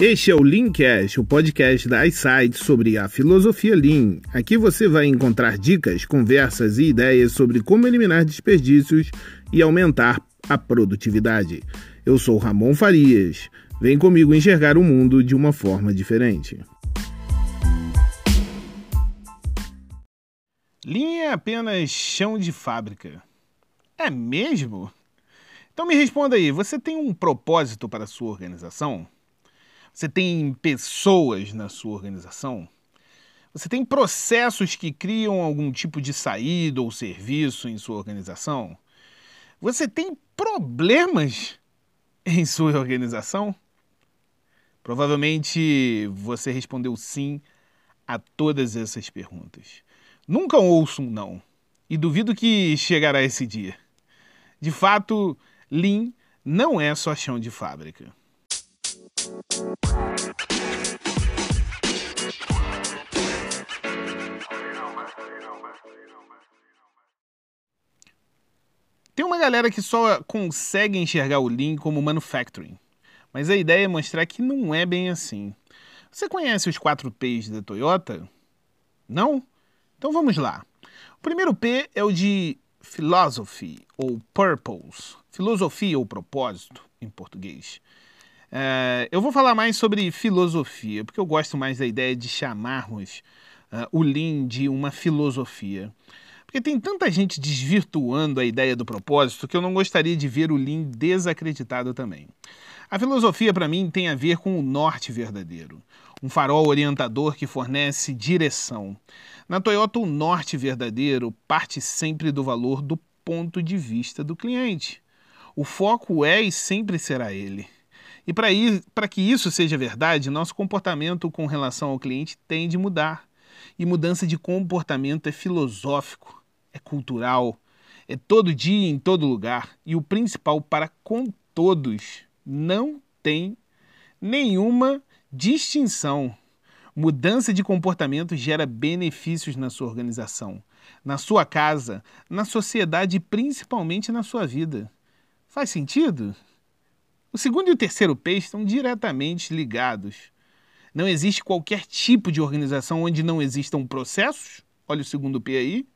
Este é o Leancast, o podcast da iSight sobre a filosofia Lean. Aqui você vai encontrar dicas, conversas e ideias sobre como eliminar desperdícios e aumentar a produtividade. Eu sou Ramon Farias. Vem comigo enxergar o mundo de uma forma diferente. Lean é apenas chão de fábrica. É mesmo? Então me responda aí, você tem um propósito para a sua organização? Você tem pessoas na sua organização? Você tem processos que criam algum tipo de saída ou serviço em sua organização? Você tem problemas em sua organização? Provavelmente você respondeu sim a todas essas perguntas. Nunca ouço um não e duvido que chegará esse dia. De fato, Lean não é só chão de fábrica. Tem uma galera que só consegue enxergar o Lean como manufacturing, mas a ideia é mostrar que não é bem assim. Você conhece os 4 P's da Toyota? Não? Então vamos lá. O primeiro P é o de philosophy ou purpose, filosofia ou propósito em português. É, eu vou falar mais sobre filosofia, porque eu gosto mais da ideia de chamarmos uh, o Lean de uma filosofia. Porque tem tanta gente desvirtuando a ideia do propósito que eu não gostaria de ver o Lean desacreditado também. A filosofia, para mim, tem a ver com o norte verdadeiro, um farol orientador que fornece direção. Na Toyota, o norte verdadeiro parte sempre do valor do ponto de vista do cliente. O foco é e sempre será ele. E para que isso seja verdade, nosso comportamento com relação ao cliente tem de mudar. E mudança de comportamento é filosófico, é cultural, é todo dia, em todo lugar. E o principal, para com todos, não tem nenhuma distinção. Mudança de comportamento gera benefícios na sua organização, na sua casa, na sociedade e principalmente na sua vida. Faz sentido? O segundo e o terceiro P estão diretamente ligados. Não existe qualquer tipo de organização onde não existam processos, olha o segundo P aí,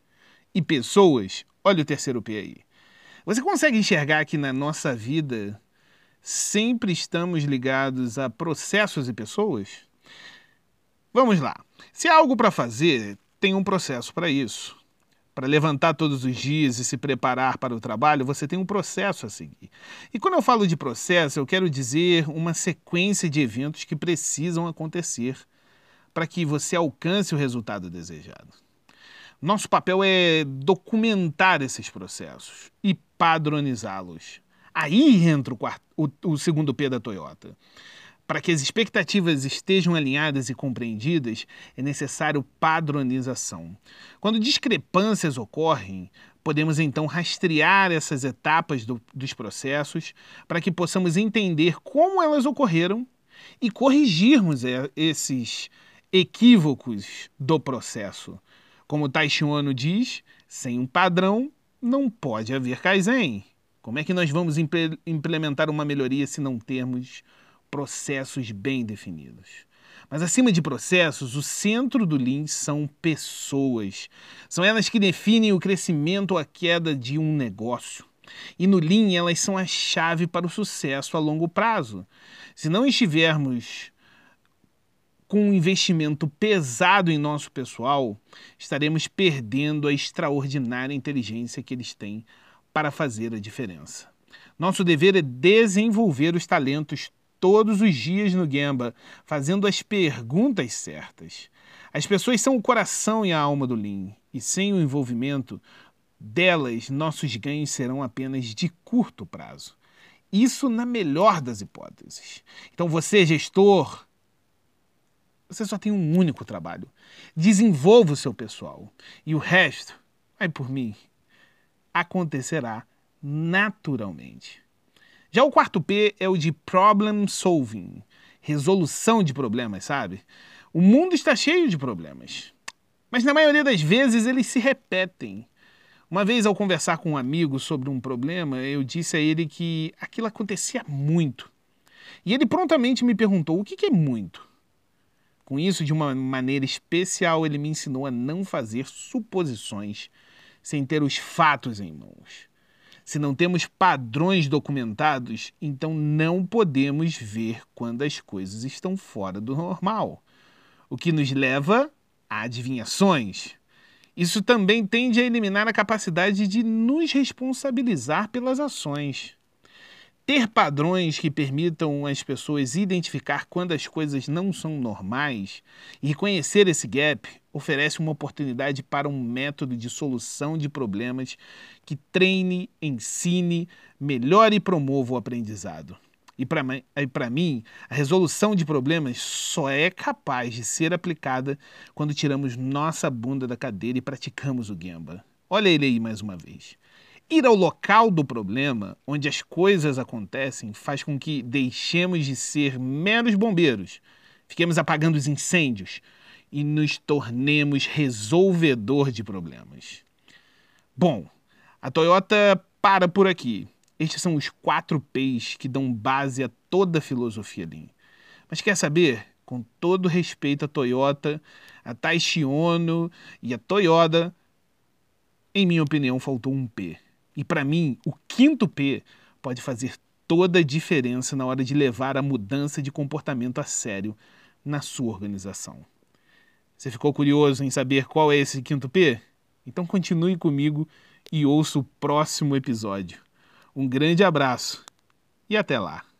e pessoas, olha o terceiro P aí. Você consegue enxergar que na nossa vida sempre estamos ligados a processos e pessoas? Vamos lá. Se há algo para fazer, tem um processo para isso para levantar todos os dias e se preparar para o trabalho, você tem um processo a seguir. E quando eu falo de processo, eu quero dizer uma sequência de eventos que precisam acontecer para que você alcance o resultado desejado. Nosso papel é documentar esses processos e padronizá-los. Aí entra o, quarto, o, o segundo P da Toyota. Para que as expectativas estejam alinhadas e compreendidas, é necessário padronização. Quando discrepâncias ocorrem, podemos então rastrear essas etapas do, dos processos para que possamos entender como elas ocorreram e corrigirmos é, esses equívocos do processo. Como Taishi Ono diz, sem um padrão não pode haver Kaizen. Como é que nós vamos implementar uma melhoria se não termos processos bem definidos. Mas acima de processos, o centro do Lean são pessoas. São elas que definem o crescimento ou a queda de um negócio. E no Lean, elas são a chave para o sucesso a longo prazo. Se não estivermos com um investimento pesado em nosso pessoal, estaremos perdendo a extraordinária inteligência que eles têm para fazer a diferença. Nosso dever é desenvolver os talentos todos os dias no Gemba, fazendo as perguntas certas. As pessoas são o coração e a alma do Lean, e sem o envolvimento delas, nossos ganhos serão apenas de curto prazo. Isso na melhor das hipóteses. Então, você, gestor, você só tem um único trabalho. Desenvolva o seu pessoal. E o resto, vai por mim, acontecerá naturalmente. Já o quarto P é o de problem solving, resolução de problemas, sabe? O mundo está cheio de problemas, mas na maioria das vezes eles se repetem. Uma vez, ao conversar com um amigo sobre um problema, eu disse a ele que aquilo acontecia muito. E ele prontamente me perguntou o que é muito. Com isso, de uma maneira especial, ele me ensinou a não fazer suposições sem ter os fatos em mãos. Se não temos padrões documentados, então não podemos ver quando as coisas estão fora do normal, o que nos leva a adivinhações. Isso também tende a eliminar a capacidade de nos responsabilizar pelas ações. Ter padrões que permitam às pessoas identificar quando as coisas não são normais e reconhecer esse gap oferece uma oportunidade para um método de solução de problemas que treine, ensine, melhore e promova o aprendizado. E para mim, a resolução de problemas só é capaz de ser aplicada quando tiramos nossa bunda da cadeira e praticamos o Gemba. Olha ele aí mais uma vez. Ir ao local do problema, onde as coisas acontecem, faz com que deixemos de ser meros bombeiros, fiquemos apagando os incêndios e nos tornemos resolvedor de problemas. Bom, a Toyota para por aqui. Estes são os quatro P's que dão base a toda a filosofia Lean. Mas quer saber? Com todo respeito à Toyota, a Taishi Ono e a Toyota, em minha opinião, faltou um P. E para mim, o quinto P pode fazer toda a diferença na hora de levar a mudança de comportamento a sério na sua organização. Você ficou curioso em saber qual é esse quinto P? Então continue comigo e ouça o próximo episódio. Um grande abraço e até lá!